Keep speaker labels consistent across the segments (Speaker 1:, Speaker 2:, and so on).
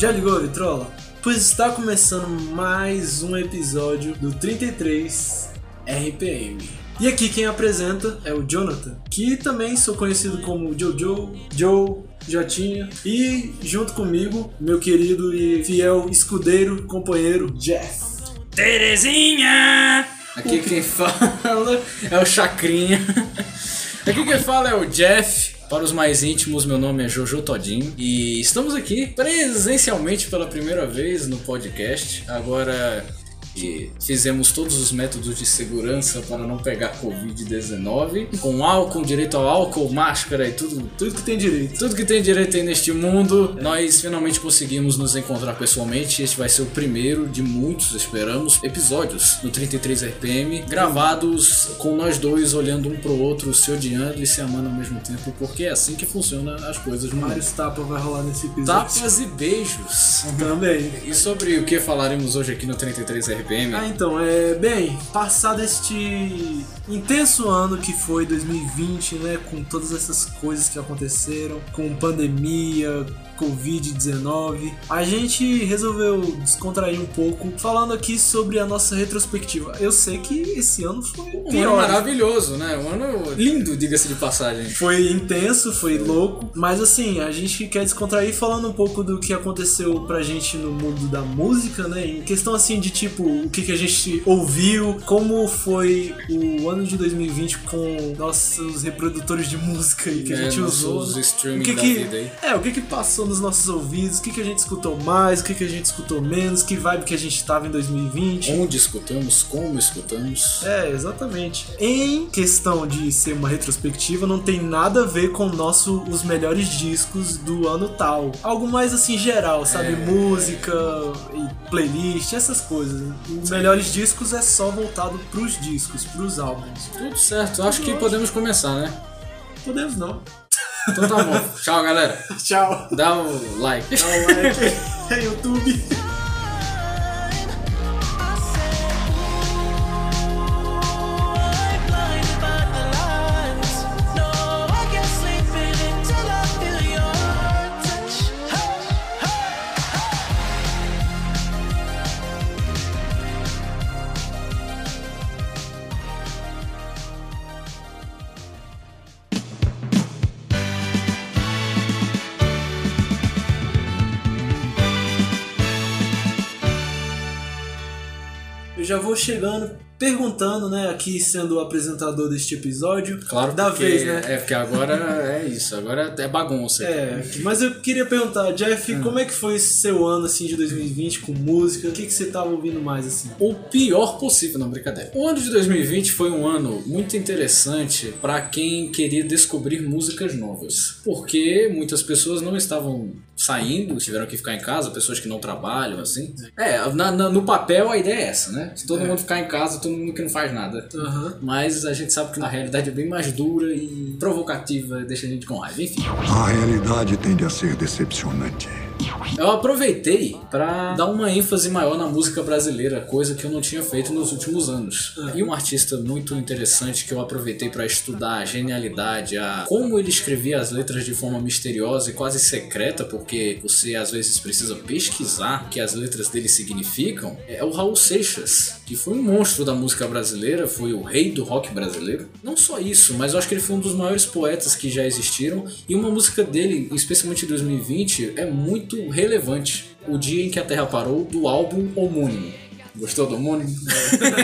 Speaker 1: Já ligou, Vitrola? Pois está começando mais um episódio do 33 RPM. E aqui quem apresenta é o Jonathan, que também sou conhecido como Jojo, Joe, Jotinha, e junto comigo, meu querido e fiel escudeiro, companheiro Jeff.
Speaker 2: Terezinha! Aqui quem fala é o Chacrinha. Aqui quem fala é o Jeff. Para os mais íntimos, meu nome é Jojo Todinho e estamos aqui presencialmente pela primeira vez no podcast. Agora que fizemos todos os métodos de segurança para não pegar Covid-19, com álcool, direito ao álcool, máscara e tudo,
Speaker 1: Tudo que tem direito.
Speaker 2: tudo que tem direito aí neste mundo, nós finalmente conseguimos nos encontrar pessoalmente. Este vai ser o primeiro de muitos, esperamos, episódios do 33 RPM, gravados com nós dois olhando um pro outro, se odiando e se amando ao mesmo tempo, porque é assim que funciona as coisas no.
Speaker 1: Vários tapas vai rolar nesse episódio.
Speaker 2: Tapas e beijos.
Speaker 1: Também.
Speaker 2: E sobre o que falaremos hoje aqui no 33 RPM?
Speaker 1: Ah, então, é bem, passado este intenso ano que foi 2020, né, com todas essas coisas que aconteceram, com pandemia, Covid-19, a gente resolveu descontrair um pouco falando aqui sobre a nossa retrospectiva. Eu sei que esse ano foi
Speaker 2: Um ano
Speaker 1: pior,
Speaker 2: maravilhoso, né? Um ano lindo, diga-se de passagem.
Speaker 1: Foi intenso, foi louco, mas assim, a gente quer descontrair falando um pouco do que aconteceu pra gente no mundo da música, né? Em questão assim de tipo, o que, que a gente ouviu, como foi o ano de 2020 com nossos reprodutores de música aí que a
Speaker 2: É,
Speaker 1: gente usou.
Speaker 2: nossos streaming
Speaker 1: O que
Speaker 2: da
Speaker 1: que, é, o que que passou nos nossos ouvidos, o que que a gente escutou mais, o que que a gente escutou menos, que vibe que a gente tava em 2020.
Speaker 2: Onde escutamos, como escutamos.
Speaker 1: É, exatamente. Em questão de ser uma retrospectiva, não tem nada a ver com o nosso os melhores discos do ano tal. Algo mais assim geral, sabe?
Speaker 2: É.
Speaker 1: Música e playlist, essas coisas. Os melhores discos é só voltado pros discos, pros álbuns.
Speaker 2: Tudo certo, acho que podemos começar, né?
Speaker 1: Podemos não.
Speaker 2: Então tá bom. Tchau, galera.
Speaker 1: Tchau.
Speaker 2: Dá o like.
Speaker 1: Dá um like aí, YouTube. Eu já vou chegando, perguntando, né, aqui sendo o apresentador deste episódio.
Speaker 2: Claro,
Speaker 1: da
Speaker 2: porque,
Speaker 1: vez, né?
Speaker 2: É, porque agora é isso, agora é bagunça.
Speaker 1: É, mas eu queria perguntar, Jeff,
Speaker 2: Hum.
Speaker 1: como é que foi esse seu ano assim de 2020 com música? O que, que você tava ouvindo mais assim?
Speaker 2: O pior possível, não brincadeira. O ano de 2020 foi um ano muito interessante para quem queria descobrir músicas novas, porque muitas pessoas não estavam saindo, tiveram que ficar em casa, pessoas que não trabalham, assim. É, na- na- no papel a ideia é essa, né? Se todo
Speaker 1: É.
Speaker 2: mundo ficar em casa, todo mundo que não faz nada.
Speaker 1: Aham.
Speaker 2: Mas a gente sabe que na realidade é bem mais dura e provocativa, deixa a gente com raiva. Enfim.
Speaker 3: A realidade tende a ser decepcionante.
Speaker 2: Eu aproveitei pra dar uma ênfase maior na música brasileira, coisa que eu não tinha feito nos últimos anos. E um artista muito interessante que eu aproveitei pra estudar a genialidade, a como ele escrevia as letras de forma misteriosa e quase secreta, porque você às vezes precisa pesquisar o que as letras dele significam, é o Raul Seixas, que foi um monstro da música brasileira, foi o rei do rock brasileiro. Não só isso, mas eu acho que ele foi um dos maiores poetas que já existiram e uma música dele, especialmente em 2020, é muito relevante. O dia em que a Terra parou do álbum homônimo. Gostou do homônimo?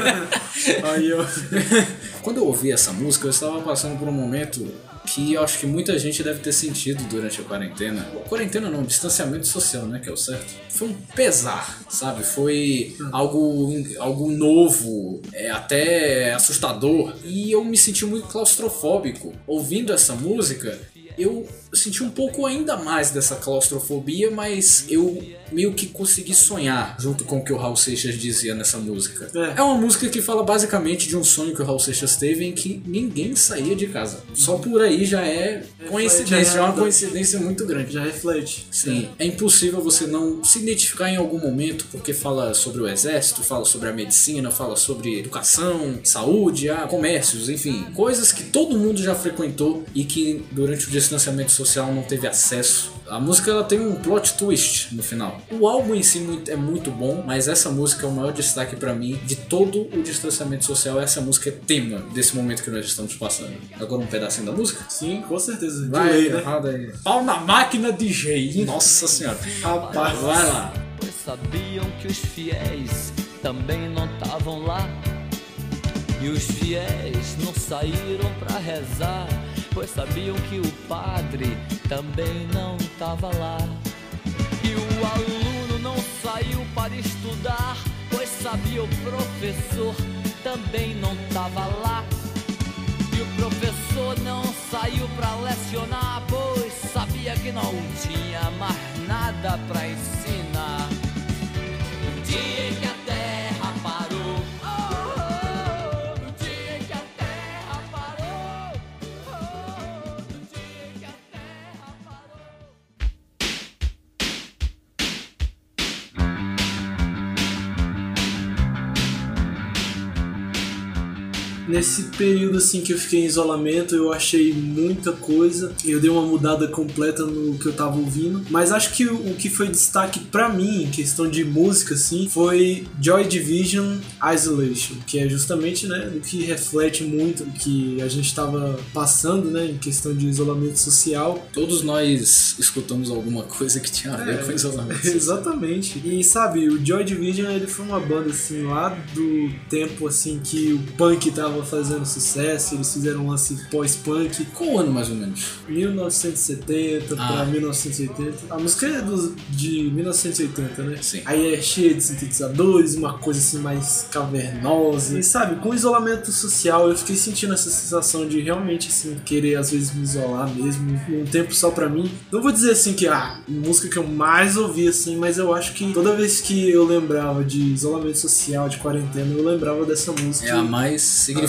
Speaker 1: Aí eu.
Speaker 2: Quando eu ouvi essa música, eu estava passando por um momento que eu acho que muita gente deve ter sentido durante a quarentena. Quarentena não, distanciamento social, né? Que é o certo. Foi um pesar, sabe? Foi algo, algo novo, é, até assustador. E eu me senti muito claustrofóbico ouvindo essa música. Eu senti um pouco ainda mais dessa claustrofobia, mas eu meio que consegui sonhar junto com o que o Raul Seixas dizia nessa música.
Speaker 1: É.
Speaker 2: É uma música que fala basicamente de um sonho que o Raul Seixas teve em que ninguém saía de casa. Só por aí já é coincidência,
Speaker 1: já
Speaker 2: é uma
Speaker 1: é-
Speaker 2: coincidência muito grande.
Speaker 1: Já reflete.
Speaker 2: Sim, é impossível você não se identificar em algum momento, porque fala sobre o exército, fala sobre a medicina, fala sobre educação, saúde, ah, comércios, enfim, coisas que todo mundo já frequentou e que durante o distanciamento social não teve acesso A música ela tem um plot twist no final. O álbum em si muito- é muito bom, mas essa música é o maior destaque pra mim de todo o distanciamento social. Essa música é tema desse momento que nós estamos passando. Agora um pedacinho da música?
Speaker 1: Sim, com certeza.
Speaker 2: Vai,
Speaker 1: Delay, né?
Speaker 2: aí. Pau na máquina DJ. Nossa senhora.
Speaker 1: Rapaz,
Speaker 2: Vai lá.
Speaker 4: pois sabiam que os fiéis também não estavam lá. E os fiéis não saíram pra rezar, pois sabiam que o padre também não estava lá. E o aluno não saiu para estudar, pois sabia o professor também não estava lá. E o professor não saiu pra lecionar, pois sabia que não tinha mais nada pra ensinar. No dia
Speaker 1: Nesse período assim que eu fiquei em isolamento, eu achei muita coisa. Eu dei uma mudada completa no que eu tava ouvindo. Mas acho que o, que foi destaque pra mim, em questão de música, assim, foi Joy Division Isolation, que é justamente, né, o que reflete muito o que a gente tava passando, né, em questão de isolamento social.
Speaker 2: Todos nós escutamos alguma coisa que tinha a ver
Speaker 1: É,
Speaker 2: com isolamento. social.
Speaker 1: Exatamente. E sabe, o Joy Division ele foi uma banda assim lá do tempo assim que o punk tava fazendo sucesso, eles fizeram um lance pós-punk,
Speaker 2: Qual ano mais ou menos?
Speaker 1: 1970
Speaker 2: Ah.
Speaker 1: pra 1980. A música é do, de 1980, né?
Speaker 2: Sim.
Speaker 1: Aí é cheia de sintetizadores, uma coisa assim mais cavernosa. E sabe, com o isolamento social eu fiquei sentindo essa sensação de realmente assim querer às vezes me isolar mesmo, um tempo só pra mim. Não vou dizer assim que a música que eu mais ouvi assim, mas eu acho que toda vez que eu lembrava de isolamento social, de quarentena, eu lembrava dessa música.
Speaker 2: É a mais significativa.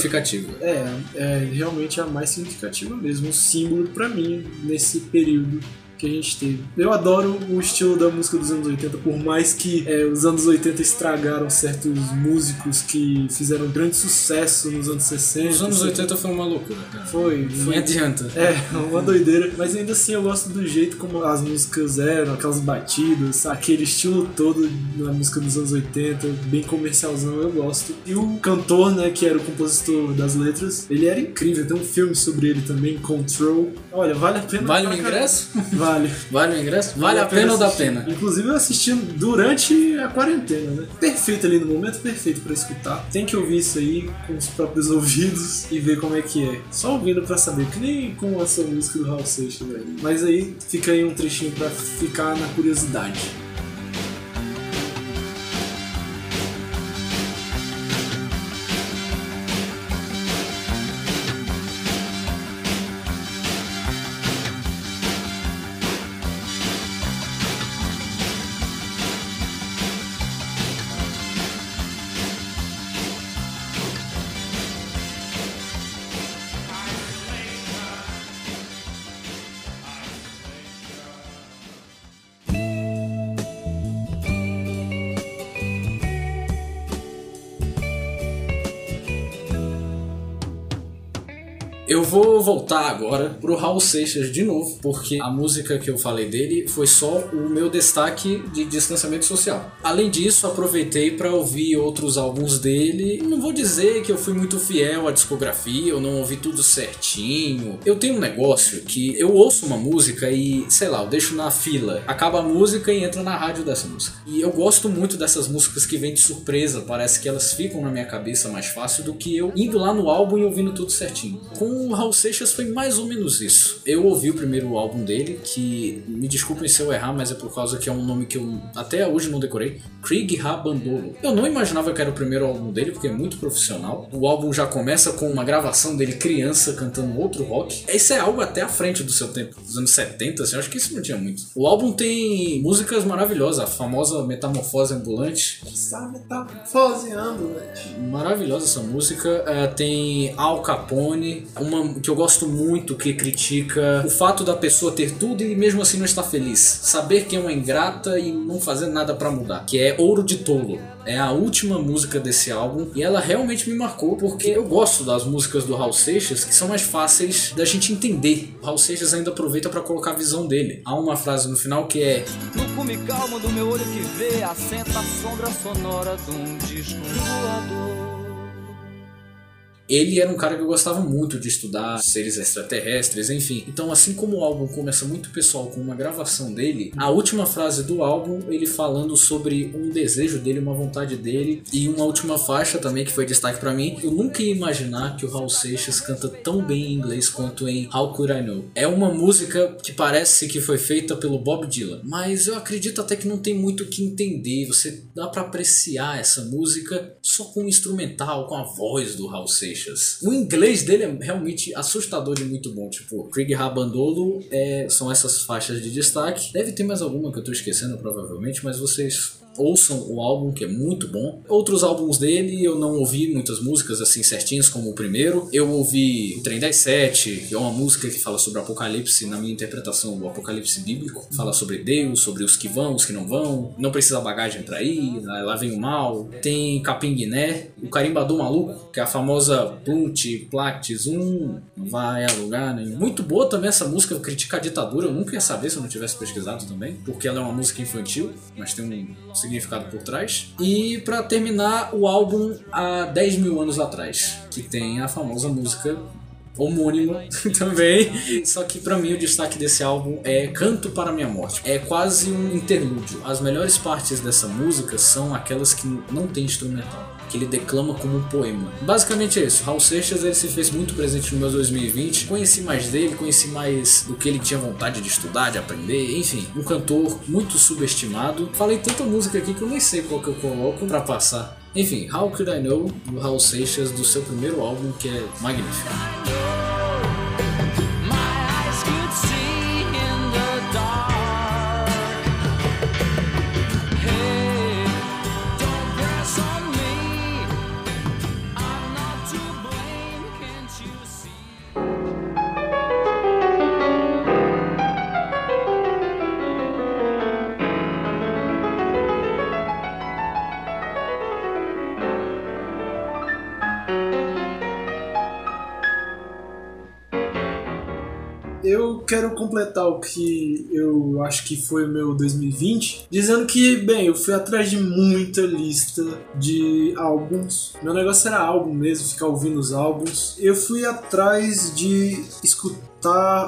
Speaker 1: É, é realmente a mais significativa mesmo, um símbolo pra mim nesse período que a gente teve. Eu adoro o estilo da música dos anos 80, por mais que é, os anos 80 estragaram certos músicos que fizeram grande sucesso nos anos 60.
Speaker 2: Os anos
Speaker 1: 70.
Speaker 2: 80 foi uma loucura, cara.
Speaker 1: Foi, foi.
Speaker 2: adianta.
Speaker 1: É, uma doideira. Mas ainda assim eu gosto do jeito como as músicas eram, aquelas batidas, aquele estilo todo na música dos anos 80, bem comercialzão, eu gosto. E o cantor, né, que era o compositor das letras, ele era incrível. Tem um filme sobre ele também, Control. Olha, vale a pena.
Speaker 2: Vale o ingresso?
Speaker 1: Vale.
Speaker 2: Vale o ingresso? Vale a pena ou dá pena?
Speaker 1: Inclusive eu assisti durante a quarentena, né? Perfeito ali no momento perfeito pra escutar. Tem que ouvir isso aí com os próprios ouvidos e ver como é que é. Só ouvindo pra saber, que nem com essa música do Raul Seixas, velho. Mas aí fica aí um trechinho pra ficar na curiosidade.
Speaker 2: Eu vou voltar agora pro Raul Seixas de novo, porque a música que eu falei dele foi só o meu destaque de distanciamento social. Além disso, aproveitei para ouvir outros álbuns dele. Não vou dizer que eu fui muito fiel à discografia, eu não ouvi tudo certinho. Eu tenho um negócio que eu ouço uma música e, sei lá, eu deixo na fila, acaba a música e entra na rádio dessa música. E eu gosto muito dessas músicas que vêm de surpresa, parece que elas ficam na minha cabeça mais fácil do que eu indo lá no álbum e ouvindo tudo certinho. Com o Raul Seixas foi mais ou menos isso. Eu ouvi o primeiro álbum dele, que me desculpem se eu errar, mas é por causa que é um nome que eu até hoje não decorei. Krieg Rabandolo. Eu não imaginava que era o primeiro álbum dele, porque é muito profissional. O álbum já começa com uma gravação dele criança cantando outro rock. Esse é algo até à frente do seu tempo, dos anos 70, assim, eu acho que isso não tinha muito. O álbum tem músicas maravilhosas, a famosa Metamorfose Ambulante,
Speaker 1: tá foseando, velho.
Speaker 2: Maravilhosa essa música. É, tem Al Capone, um uma que eu gosto muito que critica o fato da pessoa ter tudo e mesmo assim não estar feliz. Saber que é uma ingrata e não fazer nada pra mudar. Que é Ouro de Tolo. É a última música desse álbum e ela realmente me marcou porque eu gosto das músicas do Raul Seixas que são mais fáceis da gente entender. O Raul Seixas ainda aproveita pra colocar a visão dele. Há uma frase no final que é
Speaker 4: No cume calmo do meu olho que vê Assenta a sombra sonora de um disco voador
Speaker 2: Ele era um cara que eu gostava muito de estudar seres extraterrestres, enfim. Então, assim como o álbum começa muito pessoal com uma gravação dele, a última frase do álbum, ele falando sobre um desejo dele, uma vontade dele, e uma última faixa também que foi destaque pra mim. Eu nunca ia imaginar que o Raul Seixas canta tão bem em inglês quanto em How Could I Know. É uma música que parece que foi feita pelo Bob Dylan, mas eu acredito até que não tem muito o que entender. Você dá pra apreciar essa música só com o instrumental, com a voz do Raul Seixas. O inglês dele é realmente assustador de muito bom. Tipo, Krieg Rabandolo é, são essas faixas de destaque. Deve ter mais alguma que eu tô esquecendo, provavelmente, mas vocês ouçam o álbum, que é muito bom. Outros álbuns dele eu não ouvi muitas músicas assim certinhas como o primeiro. Eu ouvi o Trem das Sete, que é uma música que fala sobre o apocalipse, na minha interpretação, o apocalipse bíblico. Fala sobre Deus, sobre os que vão, os que não vão. Não precisa bagagem pra ir, lá vem o mal. Tem Capim Guiné, o Carimbador Maluco, que é a famosa Plunt, Plactis 1, não vai a lugar nenhum. Muito boa também essa música, critica a ditadura. Eu nunca ia saber se eu não tivesse pesquisado também, porque ela é uma música infantil, mas tem um significado por trás. E pra terminar, o álbum há 10 mil anos atrás, que tem a famosa música homônimo também. Só que pra mim o destaque desse álbum é Canto para Minha Morte. É quase um interlúdio. As melhores partes dessa música são aquelas que não tem instrumental. Que ele declama como um poema. Basicamente é isso. Raul Seixas ele se fez muito presente no meu 2020. Conheci mais dele, conheci mais do que ele tinha vontade de estudar, de aprender. Enfim, um cantor muito subestimado. Falei tanta música aqui que eu nem sei qual que eu coloco pra passar. Enfim, How Could I Know, do Raul Seixas, do seu primeiro álbum, que é magnífico.
Speaker 1: Completar o que eu acho que foi o meu 2020, dizendo que, bem, eu fui atrás de muita lista de álbuns. Meu negócio era álbum mesmo, ficar ouvindo os álbuns. Eu fui atrás de escutar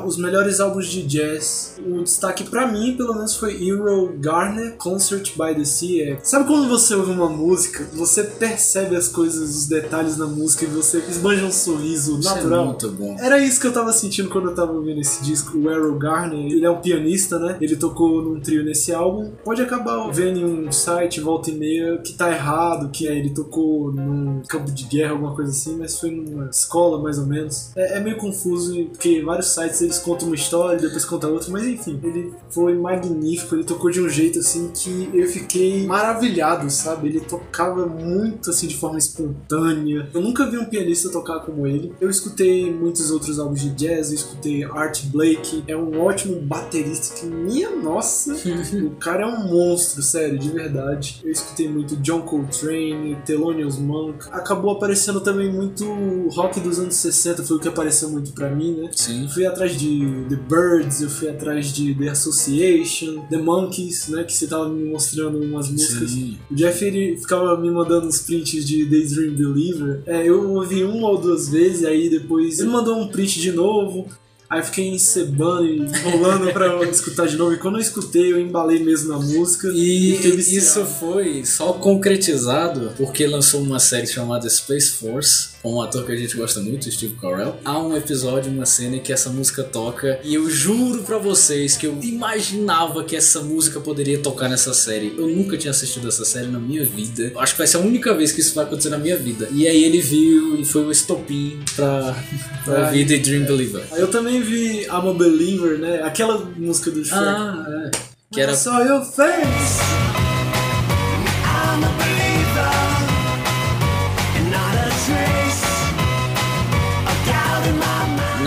Speaker 1: os melhores álbuns de jazz. O destaque pra mim, pelo menos, foi Euro Garner Concert by the Sea. É, Sabe quando você ouve uma música, você percebe as coisas, os detalhes na música e você esbanja um sorriso
Speaker 2: Isso é
Speaker 1: natural?
Speaker 2: muito bom.
Speaker 1: Era isso que eu tava sentindo quando eu tava ouvindo esse disco. O Errol Garner, ele é um pianista, né? Ele tocou num trio nesse álbum. Pode acabar vendo em um site, volta e meia, que tá errado, que é, ele tocou num campo de guerra, alguma coisa assim, mas foi numa escola, mais ou menos. É, é meio confuso, porque vários sites eles contam uma história depois contam outra, mas enfim, ele foi magnífico, ele tocou de um jeito assim que eu fiquei maravilhado, sabe? Ele tocava muito assim de forma espontânea. Eu nunca vi um pianista tocar como ele. Eu escutei muitos outros álbuns de jazz, eu escutei Art Blake, é um ótimo baterista que, minha nossa, o cara é um monstro, sério, de verdade. Eu escutei muito John Coltrane, Thelonious Monk. Acabou aparecendo também muito rock dos anos 60, foi o que apareceu muito pra mim, né?
Speaker 2: Sim.
Speaker 1: Fui atrás de The Birds, eu fui atrás de The Association, The Monkeys, né? Que você tava me mostrando umas músicas.
Speaker 2: Sim.
Speaker 1: O Jeff ele ficava me mandando uns prints de Daydream Believer. É, eu ouvi uma ou duas vezes, aí depois ele mandou um print de novo. Aí fiquei encebando e enrolando pra escutar de novo. E quando eu escutei, eu embalei mesmo na música.
Speaker 2: E isso foi só concretizado porque lançou uma série chamada Space Force, um ator que a gente gosta muito, Steve Carell. Há um episódio, uma cena em que essa música toca, e eu juro pra vocês que eu imaginava que essa música poderia tocar nessa série. Eu nunca tinha assistido essa série na minha vida. Acho que vai ser a única vez que isso vai acontecer na minha vida. E aí ele viu e foi o estopim pra, pra
Speaker 1: Ah,
Speaker 2: ouvir The Dream Believer.
Speaker 1: Aí eu também vi I'm a Believer, né? Aquela música do Shrek.
Speaker 2: Ah, é. Que era
Speaker 1: Só your face.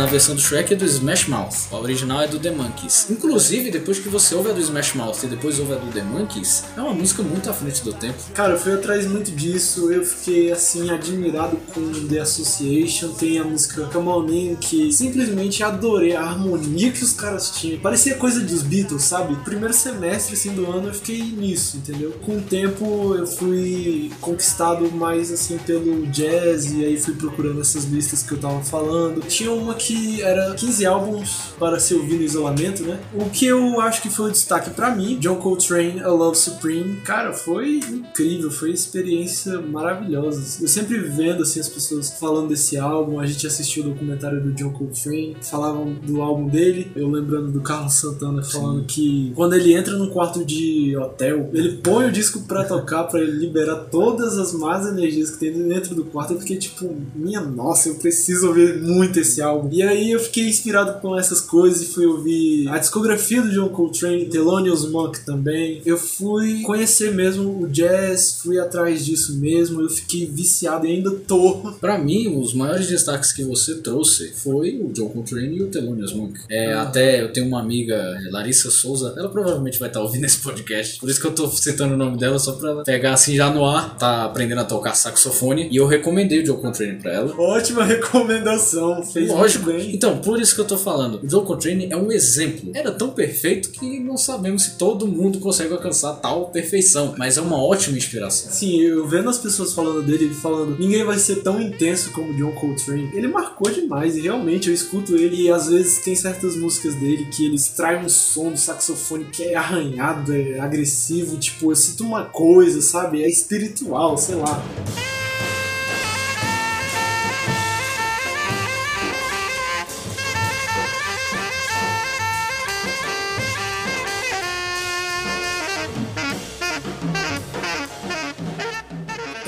Speaker 5: And not a trace of doubt in my
Speaker 2: versão do Shrek é do Smash Mouth. A original é do The Monkeys. Inclusive, depois que você ouve a do Smash Mouth e depois ouve a do The Monkeys, é uma música muito à frente do tempo.
Speaker 1: Cara, eu fui atrás muito disso, eu fiquei assim admirado com The Association, tem a música Come On In, que simplesmente adorei a harmonia que os caras tinham. Parecia coisa dos Beatles, sabe? Primeiro semestre assim do ano eu fiquei nisso, entendeu? Com o tempo eu fui conquistado mais assim pelo jazz e aí fui procurando essas listas que eu tava falando. Tinha uma que era 15 álbuns para se ouvir no isolamento, né? O que eu acho que foi o destaque pra mim, John Coltrane, A Love Supreme. Cara, foi incrível, foi experiência maravilhosa. Eu sempre vendo assim as pessoas falando desse álbum, a gente assistiu o documentário do John Coltrane, falavam do álbum dele, eu lembrando do Carlos Santana falando que quando ele entra num quarto de hotel, ele põe o disco pra tocar pra ele liberar todas as más energias que tem dentro do quarto. Fiquei tipo, minha nossa, eu preciso ouvir muito esse álbum. E aí eu fiquei inspirado com essas coisas e fui ouvir a discografia do John Coltrane, Thelonious Monk também. Eu fui conhecer mesmo o jazz, fui atrás disso mesmo, eu fiquei viciado e ainda tô.
Speaker 2: Pra mim, os maiores destaques que você trouxe foi o John Coltrane e o Thelonious Monk. É,
Speaker 1: Ah.
Speaker 2: Até eu tenho uma amiga, Larissa Souza, ela provavelmente vai estar ouvindo esse podcast, por isso que eu tô citando o nome dela, só pra ela pegar assim já no ar, tá aprendendo a tocar saxofone, e eu recomendei o John Coltrane pra ela.
Speaker 1: Ótima recomendação, fez
Speaker 2: Lógico.
Speaker 1: Bem.
Speaker 2: Então, por isso que eu tô falando. O John Coltrane é um exemplo. Era tão perfeito que não sabemos se todo mundo consegue alcançar tal perfeição, mas é uma ótima inspiração.
Speaker 1: Sim, eu vendo as pessoas falando dele, ele falando, ninguém vai ser tão intenso como John Coltrane. Ele marcou demais, e realmente eu escuto ele e às vezes tem certas músicas dele que ele extrai um som do saxofone que é arranhado, é agressivo, tipo, eu sinto uma coisa, sabe? É espiritual, sei lá.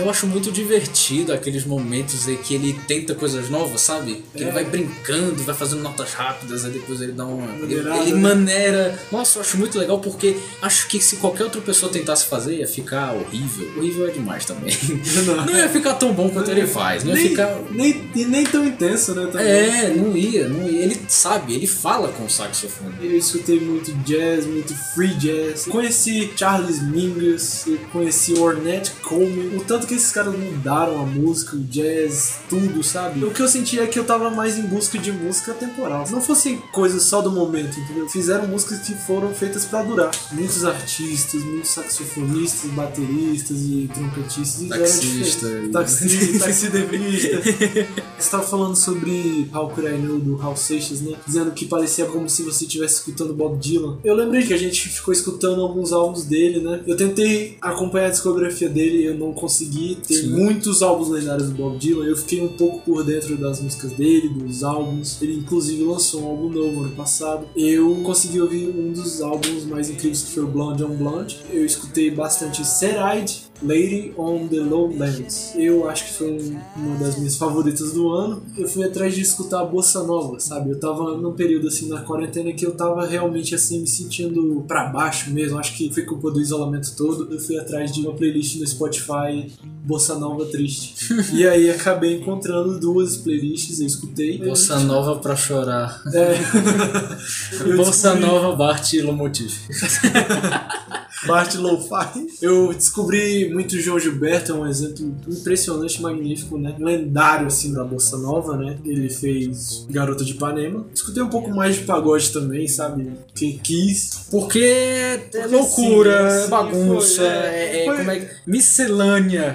Speaker 2: Eu acho muito divertido aqueles momentos em que ele tenta coisas novas, sabe? Que ele vai brincando, vai fazendo notas rápidas, aí depois ele dá uma. Ele,
Speaker 1: Maneirada,
Speaker 2: ele
Speaker 1: né?
Speaker 2: maneira. Nossa, eu acho muito legal porque acho que se qualquer outra pessoa tentasse fazer, ia ficar horrível. Horrível é demais também.
Speaker 1: Não.
Speaker 2: Não ia ficar tão bom quanto ele faz. Não ia
Speaker 1: Nem,
Speaker 2: ficar.
Speaker 1: nem, e nem tão intenso, né? também.
Speaker 2: É, não ia, não ia. Ele sabe, ele fala com o saxofone.
Speaker 1: Eu escutei muito jazz, muito free jazz. Conheci Charles Mingus, conheci Ornette Coleman. O tanto que esses caras mudaram a música, o jazz, tudo, sabe? O que eu senti é que eu tava mais em busca de música temporal. Não fossem coisas só do momento, entendeu? Fizeram músicas que foram feitas pra durar. Muitos artistas, muitos saxofonistas, bateristas e trompetistas.
Speaker 2: Taxista e-
Speaker 1: Taxi, taxidermista. Você tava falando sobre How Could I Know do Hal Seixas, né? Dizendo que parecia como se você estivesse escutando Bob Dylan. Eu lembrei que a gente ficou escutando alguns álbuns dele, né? Eu tentei acompanhar a discografia dele e eu não consegui. Tem
Speaker 2: Sim.
Speaker 1: muitos álbuns lendários do Bob Dylan. Eu fiquei um pouco por dentro das músicas dele, dos álbuns. Ele inclusive lançou um álbum novo ano passado. Eu consegui ouvir um dos álbuns mais incríveis que foi o Blonde on Blonde. Eu escutei bastante Sad-Eyed, Lady on the Lowlands. Eu acho que foi um- uma das minhas favoritas do ano. Eu fui atrás de escutar a bossa nova, sabe? Eu tava num período assim na quarentena que eu tava realmente assim me sentindo pra baixo mesmo. Acho que foi culpa do isolamento todo. Eu fui atrás de uma playlist no Spotify bossa nova triste. e aí acabei encontrando duas playlists, eu escutei.
Speaker 2: Bossa nova pra chorar.
Speaker 1: É.
Speaker 2: Bossa nova, Bart e Lomotiv.
Speaker 1: Bart Lo-Fi. Eu descobri muito João Gilberto, é um exemplo impressionante, magnífico, né? Lendário, assim, da Bossa Nova, né? Ele fez Garota de Ipanema. Escutei um pouco mais de pagode também, sabe? Quem quis.
Speaker 2: Porque é loucura,
Speaker 1: sim,
Speaker 2: é
Speaker 1: sim,
Speaker 2: bagunça,
Speaker 1: foi,
Speaker 2: é,
Speaker 1: é.
Speaker 2: é-
Speaker 1: Foi-
Speaker 2: é que-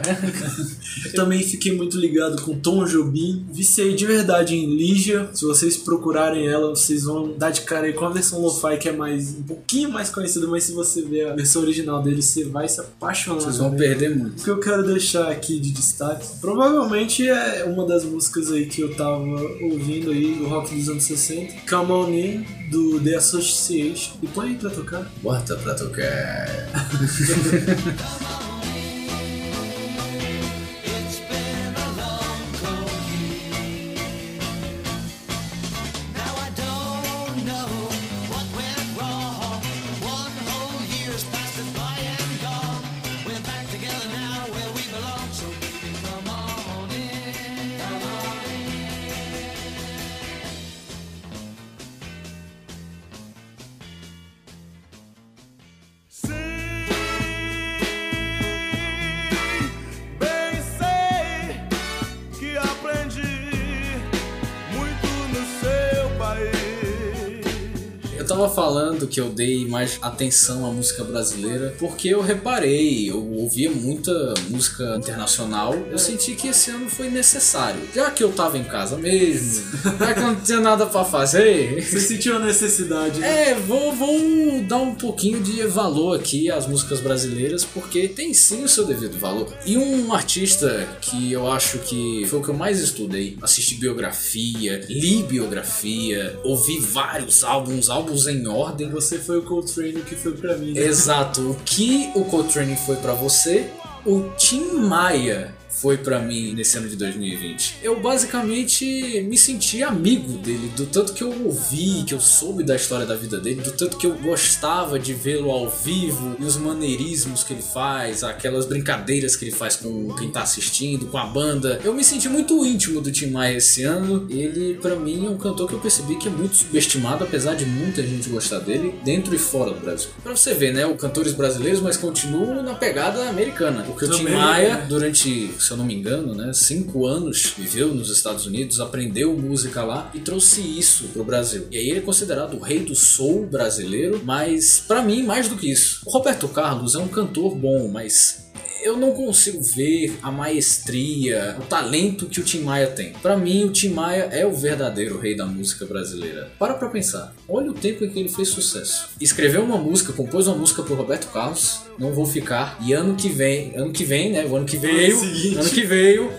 Speaker 2: miscelânea.
Speaker 1: Também fiquei muito ligado com Tom Jobim. Viciei de verdade em Lígia. Se vocês procurarem ela, vocês vão dar de cara aí com a versão lo-fi que é mais um pouquinho mais conhecida, mas se você ver a versão original dele, você vai se apaixonar.
Speaker 2: Vocês vão
Speaker 1: também.
Speaker 2: perder muito.
Speaker 1: O que eu quero deixar aqui de destaque, provavelmente é uma das músicas aí que eu tava ouvindo aí, do rock dos anos 60, Come On In, do The Association. E põe aí pra tocar.
Speaker 2: Bota pra tocar. falando que eu dei mais atenção à música brasileira porque eu reparei, eu ouvia muita música internacional. Eu senti que esse ano foi necessário. Já que eu tava em casa mesmo, já que eu não tinha nada pra fazer.
Speaker 1: Você sentiu a necessidade, né?
Speaker 2: É, vou, vou dar um pouquinho de valor aqui às músicas brasileiras, porque tem sim o seu devido valor. E um artista que eu acho que foi o que eu mais estudei, assisti biografia, li biografia, ouvi vários álbuns, álbuns em ordem.
Speaker 1: Você foi o Coltrane que foi pra mim, né?
Speaker 2: Exato. O que o Coltrane foi pra você, o Tim Maia foi pra mim nesse ano de 2020. Eu basicamente me senti amigo dele, do tanto que eu ouvi, que eu soube da história da vida dele, do tanto que eu gostava de vê-lo ao vivo e os maneirismos que ele faz, aquelas brincadeiras que ele faz com quem tá assistindo, com a banda. Eu me senti muito íntimo do Tim Maia esse ano. Ele, pra mim, é um cantor que eu percebi que é muito subestimado, apesar de muita gente gostar dele, dentro e fora do Brasil. Pra você ver, né? O cantores brasileiros, mas continuam na pegada americana. Porque o Tim
Speaker 1: Também,
Speaker 2: Maia,
Speaker 1: né?
Speaker 2: durante, se eu não me engano, né, cinco anos viveu nos Estados Unidos, aprendeu música lá e trouxe isso pro Brasil. E aí ele é considerado o rei do soul brasileiro, mas pra mim mais do que isso. O Roberto Carlos é um cantor bom, mas eu não consigo ver a maestria, o talento que o Tim Maia tem. Pra mim, o Tim Maia é o verdadeiro rei da música brasileira. Para pra pensar. Olha o tempo em que ele fez sucesso. Escreveu uma música, compôs uma música pro Roberto Carlos, Não Vou Ficar, e ano que vem, ano que vem, né? O ano que veio,
Speaker 1: seguinte.
Speaker 2: ano que veio,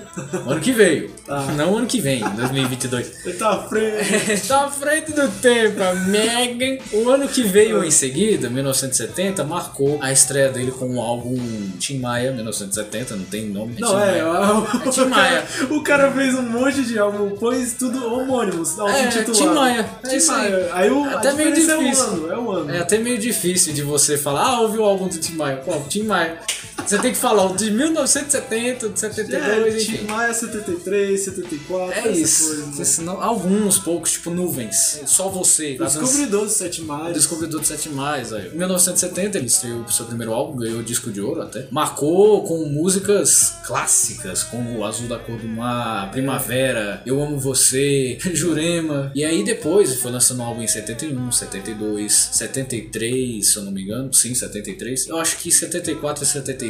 Speaker 2: o ano que veio.
Speaker 1: Tá.
Speaker 2: Não ano que vem, 2022.
Speaker 1: Ele tá à frente.
Speaker 2: Tá à frente do tempo, a Megan. O ano que veio em seguida, 1970, marcou a estreia dele com o álbum Tim Maia, 1970, não tem nome.
Speaker 1: Não,
Speaker 2: Tim
Speaker 1: é,
Speaker 2: Maia.
Speaker 1: o,
Speaker 2: É Tim Maia.
Speaker 1: o cara fez um monte de álbum, pôs tudo homônimos, álbum
Speaker 2: É. Tim Maia,
Speaker 1: É
Speaker 2: Tim Maia.
Speaker 1: aí. Aí o,
Speaker 2: Até meio
Speaker 1: diferença
Speaker 2: difícil.
Speaker 1: é o ano, é o ano.
Speaker 2: É até meio difícil de você falar, ah, ouvi o álbum do Tim Maia. Qual? Tim Maia. Você tem que falar o de 1970, de 72,
Speaker 1: É. Tim Maia 73, 74,
Speaker 2: É isso.
Speaker 1: coisa. né?
Speaker 2: Alguns poucos, tipo nuvens. Só você. dançar.
Speaker 1: Descobridor dos Sete Mares.
Speaker 2: Descobridor de Sete Mais. Aí. Em 1970 ele estreou o seu primeiro álbum, ganhou o disco de ouro até. Marcou com músicas clássicas, como O Azul da Cor do Mar, Primavera, Eu Amo Você, Jurema. E aí depois foi lançando um álbum em 71, 72, 73, se eu não me engano. Sim, 73. Eu acho que em 74 e 75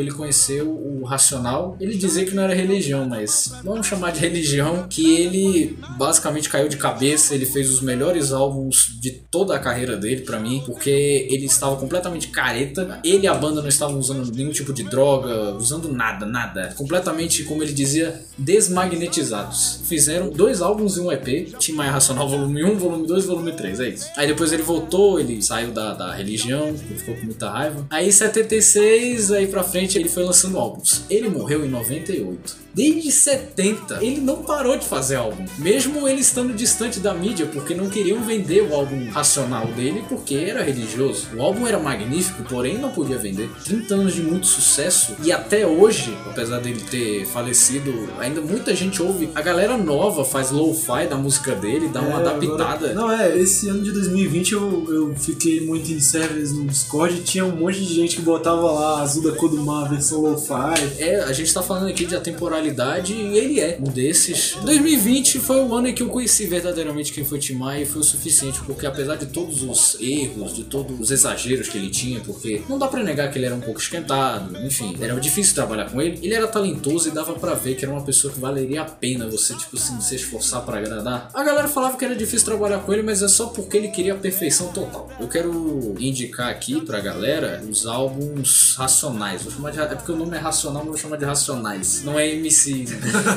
Speaker 2: ele conheceu o Racional. Ele dizia que não era religião, mas vamos chamar de religião, que ele basicamente caiu de cabeça, ele fez os melhores álbuns de toda a carreira dele pra mim, porque ele estava completamente careta. Ele e a banda não estavam usando nenhum tipo de droga, usando nada, nada. Completamente, como ele dizia, desmagnetizados. Fizeram dois álbuns e um EP, Tim Maia Racional volume 1, volume 2 volume 3, é isso. Aí depois ele voltou, ele saiu da, da religião, ele ficou com muita raiva. Aí em 76, aí pra frente, ele foi lançando álbuns. Ele morreu em 98. Desde 70, ele não parou de fazer álbum. Mesmo ele estando distante da mídia, porque não queriam vender o álbum racional dele, porque era religioso. O álbum era magnífico, porém não podia vender. 30 anos de muito sucesso, e até hoje, apesar dele ter falecido, ainda muita gente ouve. A galera nova faz lo-fi da música dele, dá uma
Speaker 1: É,
Speaker 2: adaptada.
Speaker 1: agora- não, é, esse ano de 2020 eu, eu fiquei muito em servers no Discord e tinha um monte de gente que botava lá Azul da Cor do Mar, versão lo-fi.
Speaker 2: É, a gente tá falando aqui de atemporalidade e ele é um desses. 2020 foi o ano em que eu conheci verdadeiramente quem foi Tim Maia e foi o suficiente, porque apesar de todos os erros, de todos os exageros que ele tinha, porque não dá pra negar que ele era um pouco esquentado, enfim, era difícil trabalhar com ele, ele era talentoso e dava pra ver que era uma pessoa que valeria a pena você, tipo assim, se esforçar pra agradar. A galera falava que era difícil trabalhar com ele, mas é só porque ele queria a perfeição total. Eu quero indicar aqui pra galera os álbuns racionais. Vou chamar de. É porque o nome é racional, mas vou chamar de racionais. Não é MC,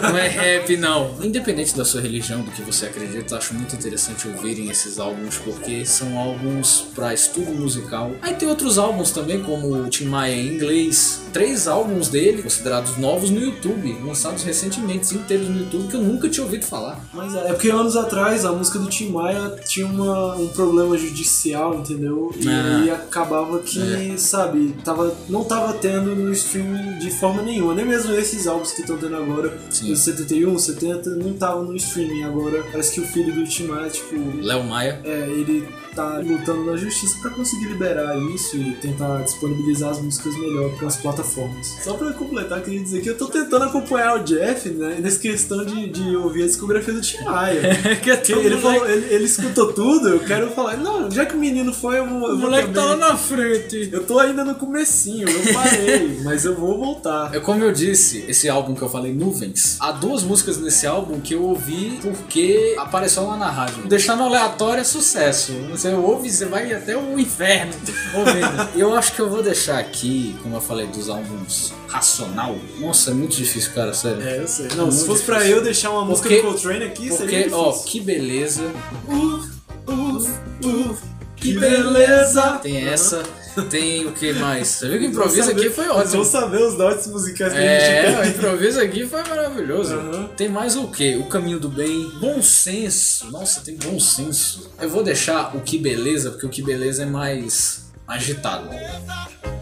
Speaker 2: não é rap, não. Independente da sua religião, do que você acredita, acho muito interessante ouvirem esses álbuns, porque são álbuns pra estudo musical. Aí tem outros álbuns também, como o Tim Maia em inglês. Três álbuns dele, considerados novos no YouTube, lançados recentemente, inteiros no YouTube, que eu nunca tinha ouvido falar.
Speaker 1: Mas é, é porque anos atrás a música do Tim Maia tinha uma- um problema judicial, entendeu? E
Speaker 2: Ah.
Speaker 1: aí acabava que,
Speaker 2: É.
Speaker 1: sabe, tava, não tava tendo no streaming de forma nenhuma. Nem mesmo esses álbuns que estão tendo agora,
Speaker 2: Sim.
Speaker 1: os 71, 70, não estavam no streaming. Agora parece que o filho do Tim Maia, tipo,
Speaker 2: Léo Maia.
Speaker 1: é, ele tá lutando na justiça pra conseguir liberar isso e tentar disponibilizar as músicas melhor pras plataformas. Só pra completar tá? Queria dizer que eu tô tentando acompanhar o Jeff, né? Nessa questão de, de ouvir a discografia do Tim Maia.
Speaker 2: que é
Speaker 1: Que
Speaker 2: tão
Speaker 1: ele, falou, ele, ele escutou tudo, eu quero falar, não, já que o menino foi, eu vou. eu
Speaker 2: O
Speaker 1: vou
Speaker 2: moleque tá lá
Speaker 1: também.
Speaker 2: na frente.
Speaker 1: Eu tô ainda no comecinho, eu parei, mas eu vou voltar.
Speaker 2: É como eu disse, esse álbum que eu falei, Nuvens, há duas músicas nesse álbum que eu ouvi porque apareceu lá na rádio. Deixar no aleatório é sucesso. Você ouve, você vai até o inferno ouvindo. Eu acho que eu vou deixar aqui, como eu falei, dos álbuns Racional. Nossa, é muito difícil, cara, sério.
Speaker 1: É, eu sei. Não,
Speaker 2: Muito
Speaker 1: se fosse pra
Speaker 2: difícil.
Speaker 1: eu deixar uma música
Speaker 2: Porque-
Speaker 1: do Coltrane aqui, seria
Speaker 2: Porque,
Speaker 1: difícil.
Speaker 2: ó, que beleza.
Speaker 1: Uf, uf, uf, que beleza!
Speaker 2: Tem essa, tem o que mais? Você viu que o improviso aqui foi ótimo.
Speaker 1: Vou saber os dotes musicais que a
Speaker 2: É,
Speaker 1: gente
Speaker 2: o
Speaker 1: tem.
Speaker 2: improviso aqui foi maravilhoso.
Speaker 1: Aham.
Speaker 2: Tem mais o que? O caminho do bem, bom senso. Nossa, tem bom senso. Eu vou deixar o que beleza, porque o que beleza é mais agitado.
Speaker 5: Que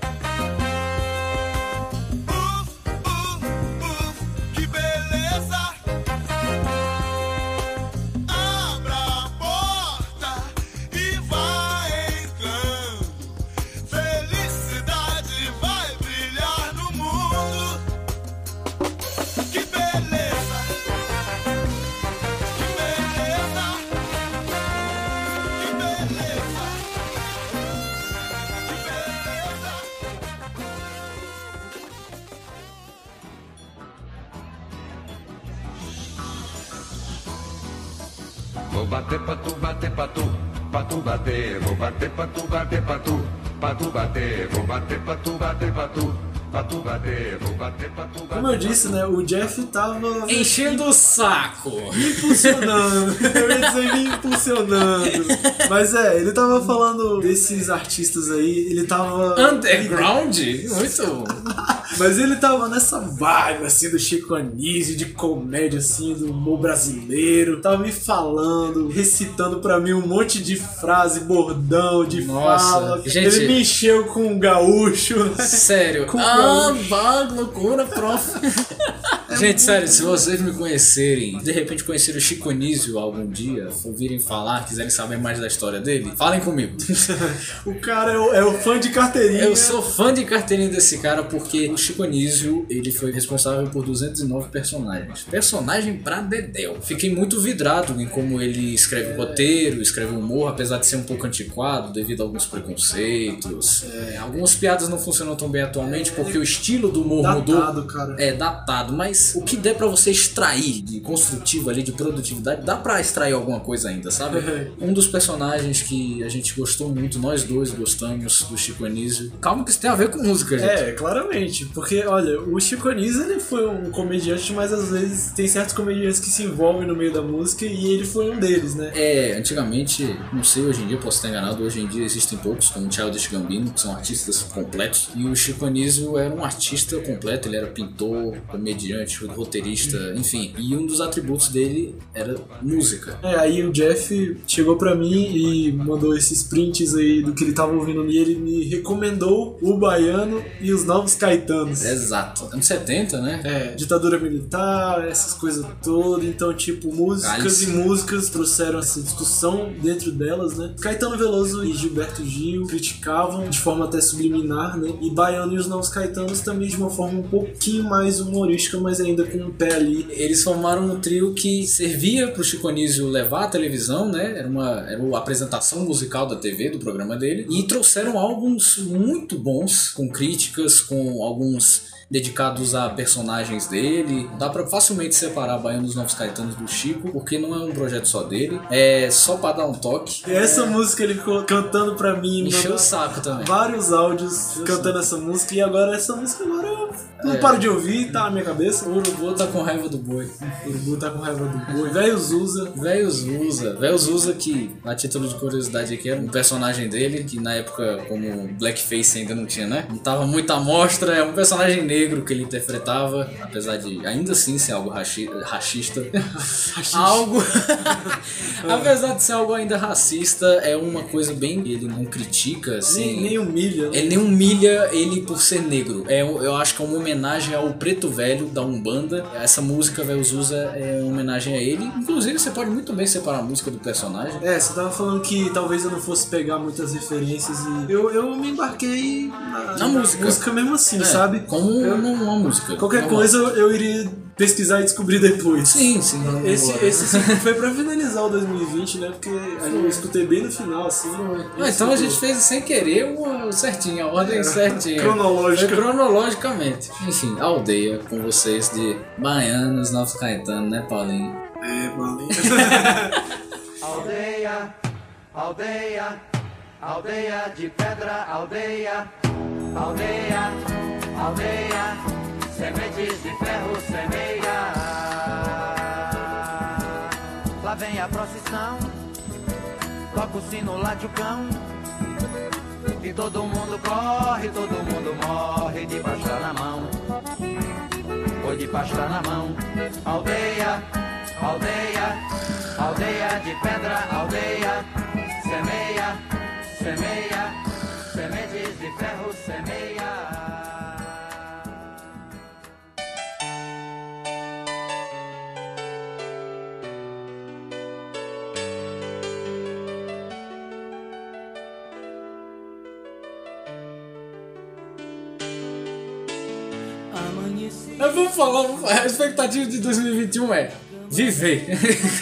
Speaker 6: bater pra tu, pra tu bater. Vou bater pra tu, bater pra tu, pra tu bater. Vou bater pra tu, bater pra tu, pra tu bater. Vou bater pra tu, bater
Speaker 1: Como eu disse, né, o Jeff tava
Speaker 2: Enchendo o saco.
Speaker 1: me impulsionando. eu ia dizer me impulsionando. Mas é, ele tava falando desses artistas aí, ele tava.
Speaker 2: Underground? Muito.
Speaker 1: Mas ele tava nessa vibe, assim, do Chico Anísio, de comédia, assim, do humor brasileiro. Tava me falando, recitando pra mim um monte de frase, bordão, de
Speaker 2: Nossa,
Speaker 1: fala.
Speaker 2: gente-
Speaker 1: Ele me encheu com um gaúcho. né?
Speaker 2: Sério.
Speaker 1: Com
Speaker 2: Ah, bah, loucura, prof. Gente, sério, se vocês me conhecerem, de repente conhecerem o Chico Anísio algum dia, ouvirem falar, quiserem saber mais da história dele, falem comigo.
Speaker 1: o cara é o, é o fã de carteirinha.
Speaker 2: Eu sou fã de carteirinha desse cara porque o Chico Anísio, ele foi responsável por 209 personagens. Personagem pra dedéu. Fiquei muito vidrado em como ele escreve roteiro, escreve humor, apesar de ser um pouco antiquado devido a alguns preconceitos. É, algumas piadas não funcionam tão bem atualmente porque o estilo do humor mudou.
Speaker 1: Datado, cara.
Speaker 2: É, datado, mas o que der pra você extrair de construtivo ali, de produtividade, dá pra extrair alguma coisa ainda, sabe? um dos personagens que a gente gostou muito, nós dois gostamos do Chico Anísio. Calma que isso tem a ver com música, gente.
Speaker 1: É, claramente. Porque, olha, o Chico Anísio ele foi um comediante, mas às vezes tem certos comediantes que se envolvem no meio da música e ele foi um deles, né?
Speaker 2: É, antigamente, não sei, hoje em dia posso estar enganado, hoje em dia existem poucos, como o Childish Gambino, que são artistas completos. E o Chico Anísio era um artista completo, ele era pintor, comediante, roteirista, enfim. E um dos atributos dele era música.
Speaker 1: É, aí o Jeff chegou pra mim e mandou esses prints aí do que ele tava ouvindo e ele me recomendou o Baiano e os Novos Caetanos.
Speaker 2: Exato. Anos 70, né?
Speaker 1: É, ditadura militar, essas coisas todas. Então, tipo, músicas
Speaker 2: Cálice.
Speaker 1: e músicas trouxeram essa discussão dentro delas, né? Caetano Veloso e Gilberto Gil criticavam de forma até subliminar, né? E Baiano e os Novos Caetanos também de uma forma um pouquinho mais humorística, mas ainda com um pé ali.
Speaker 2: Eles formaram um trio que servia pro Chico Anísio levar à televisão, né? Era uma era a apresentação musical da TV, do programa dele. E trouxeram álbuns muito bons, com críticas, com alguns dedicados a personagens dele. Dá pra facilmente separar Baiano dos Novos Caetanos do Chico, porque não é um projeto só dele. É só pra dar um toque.
Speaker 1: E essa música ele ficou cantando pra mim,
Speaker 2: Encheu o saco também.
Speaker 1: vários áudios cantando essa música e agora essa música agora eu não paro de ouvir, tá na minha cabeça.
Speaker 2: O Urubu tá com raiva do boi.
Speaker 1: O Urubu tá com raiva do boi. Velho Zuza.
Speaker 2: Velho Zuza. Velho Zuza que, a título de curiosidade aqui, era um personagem dele, que na época, como Blackface ainda não tinha, né? Não tava muito à mostra, é um personagem negro que ele interpretava, apesar de ainda assim ser algo rachi rachista. algo. apesar de ser algo ainda racista, é uma coisa bem. Ele não critica, assim.
Speaker 1: Nem, nem humilha. né?
Speaker 2: Ele nem humilha ele por ser negro. É, eu acho que é uma homenagem ao Preto Velho da Umbanda. Essa música, velho, usa é uma homenagem a ele. Inclusive, você pode muito bem separar a música do personagem.
Speaker 1: É, você tava falando que talvez eu não fosse pegar muitas referências e eu, eu me embarquei na,
Speaker 2: Na música.
Speaker 1: música mesmo assim,
Speaker 2: É,
Speaker 1: sabe?
Speaker 2: Como
Speaker 1: Eu-
Speaker 2: uma, uma música.
Speaker 1: Qualquer
Speaker 2: Normal.
Speaker 1: coisa eu, eu iria pesquisar e descobrir depois.
Speaker 2: Sim, sim.
Speaker 1: Esse, esse sim, foi pra finalizar o 2020, né? Porque eu escutei bem no final, assim.
Speaker 2: Ah, então a gente fez sem querer o certinho, a ordem certinha.
Speaker 1: Cronológica.
Speaker 2: Foi cronologicamente. Enfim, aldeia com vocês de Baianos, Novo Caetano, né, Paulinho?
Speaker 1: É, malinho.
Speaker 5: Aldeia, aldeia, aldeia de pedra, aldeia, aldeia, aldeia, sementes de ferro semeia. Lá vem a procissão, toca o sino lá de cão. E todo mundo corre, todo mundo morre de pasta na mão. Foi de pasta na mão. Aldeia, aldeia, aldeia de pedra, aldeia. Semeia, semeia, sementes de ferro semeia.
Speaker 2: Vamos falar, a expectativa de 2021 é viver.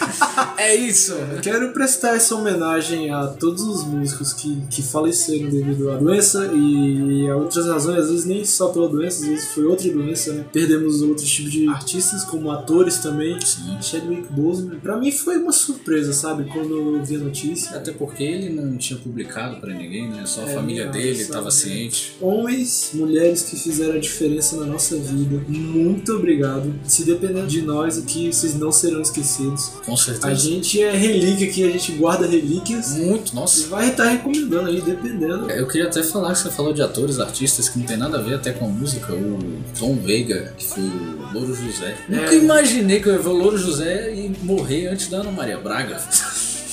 Speaker 2: é isso.
Speaker 1: Quero prestar essa homenagem a todos os músicos que, que faleceram devido à doença e a outras razões, às vezes nem só pela doença, às vezes foi outra doença, né? Perdemos outros tipos de artistas, como atores também. Chadwick Boseman. Pra mim foi uma surpresa, sabe? Quando eu vi a notícia.
Speaker 2: Até porque ele não tinha publicado pra ninguém, né? Só a
Speaker 1: É,
Speaker 2: família
Speaker 1: não,
Speaker 2: dele
Speaker 1: só,
Speaker 2: tava
Speaker 1: né?
Speaker 2: ciente.
Speaker 1: Homens, mulheres que fizeram a diferença na nossa vida, muito obrigado. Se depender de nós aqui, vocês não serão esquecidos.
Speaker 2: Com
Speaker 1: A
Speaker 2: certeza.
Speaker 1: gente é relíquia aqui, a gente guarda relíquias.
Speaker 2: Muito,
Speaker 1: E
Speaker 2: nossa.
Speaker 1: vai estar recomendando aí, dependendo.
Speaker 2: Eu queria até falar que você falou de atores, artistas que não tem nada a ver até com a música. O Tom Veiga, que foi o Louro José. Nunca imaginei que eu ia ver o Louro José e morrer antes da Ana Maria Braga.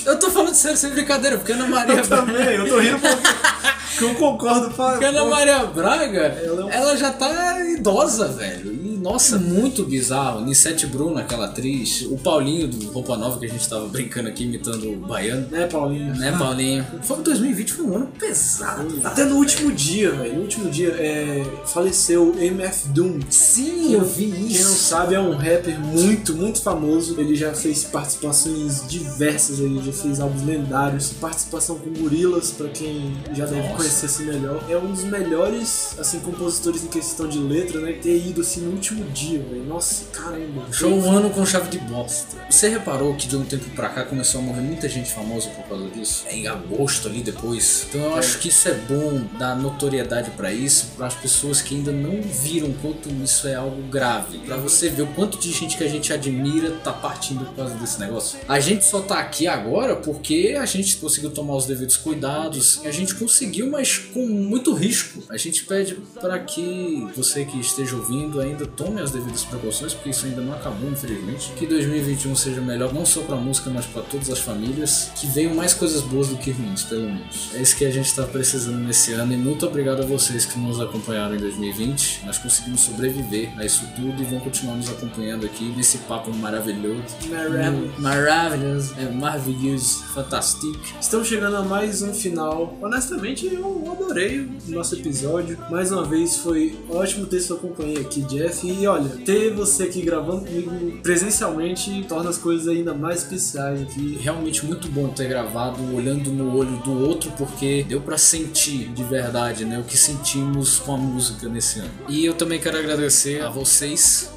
Speaker 2: Eu tô falando sério, sem brincadeira, porque a Ana Maria
Speaker 1: Eu
Speaker 2: Braga.
Speaker 1: também, eu tô rindo porque que eu concordo pra.
Speaker 2: Porque a Ana Maria Braga,
Speaker 1: Ela é um-
Speaker 2: ela já tá idosa, velho. Nossa, muito bizarro. Nissete Bruno, aquela atriz. O Paulinho do Roupa Nova, que a gente tava brincando aqui, imitando o baiano.
Speaker 1: Né, Paulinho?
Speaker 2: Né, Paulinho? Foi 2020, foi um ano pesado.
Speaker 1: Até no último dia, velho. No último dia, é, faleceu MF Doom.
Speaker 2: Sim, eu vi
Speaker 1: Quem não
Speaker 2: isso.
Speaker 1: sabe, é um rapper muito, muito famoso. Ele já fez participações diversas aí, já fez álbuns lendários. Participação com Gorilas, pra quem já deve
Speaker 2: Nossa.
Speaker 1: conhecer assim melhor. É um dos melhores, assim, compositores em questão de letra, né? Ter ido assim no último dia, velho. Nossa, caramba.
Speaker 2: Show um ano com chave de bosta. Você reparou que de um tempo pra cá começou a morrer muita gente famosa por causa disso? É em agosto ali depois. Então eu acho que isso é bom dar notoriedade pra isso, para as pessoas que ainda não viram quanto isso é algo grave. Pra você ver o quanto de gente que a gente admira tá partindo por causa desse negócio. A gente só tá aqui agora porque a gente conseguiu tomar os devidos cuidados. A gente conseguiu, mas com muito risco. A gente pede para que você que esteja ouvindo ainda tome as devidas precauções, porque isso ainda não acabou, infelizmente. Que 2021 seja melhor não só pra música, mas pra todas as famílias. Que venham mais coisas boas do que ruins, pelo menos. É isso que a gente tá precisando nesse ano e muito obrigado a vocês que nos acompanharam em 2020. Nós conseguimos sobreviver a isso tudo e vão continuar nos acompanhando aqui nesse papo maravilhoso.
Speaker 1: Maravilhoso.
Speaker 2: Maravilhoso. É maravilhoso. Fantástico.
Speaker 1: Estamos chegando a mais um final. Honestamente, eu adorei o nosso episódio. Mais uma vez, foi ótimo ter sua companhia aqui, Jeff. E olha, ter você aqui gravando comigo presencialmente torna as coisas ainda mais especiais aqui.
Speaker 2: realmente muito bom ter gravado olhando no olho do outro porque deu pra sentir de verdade, né, o que sentimos com a música nesse ano. E eu também quero agradecer a vocês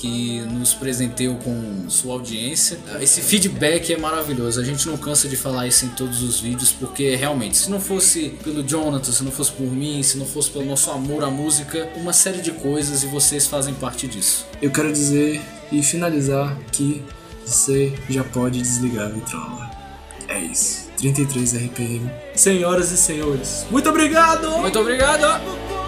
Speaker 2: que nos presenteiam com sua audiência. Esse feedback é maravilhoso. A gente não cansa de falar isso em todos os vídeos porque realmente, se não fosse pelo Jonathan, se não fosse por mim, se não fosse pelo nosso amor à música, uma série de coisas e vocês fazem parte disso.
Speaker 1: Eu quero dizer e finalizar que você já pode desligar a vitrola. É isso. 33 RPM. Senhoras e senhores, muito obrigado!
Speaker 2: Muito obrigado!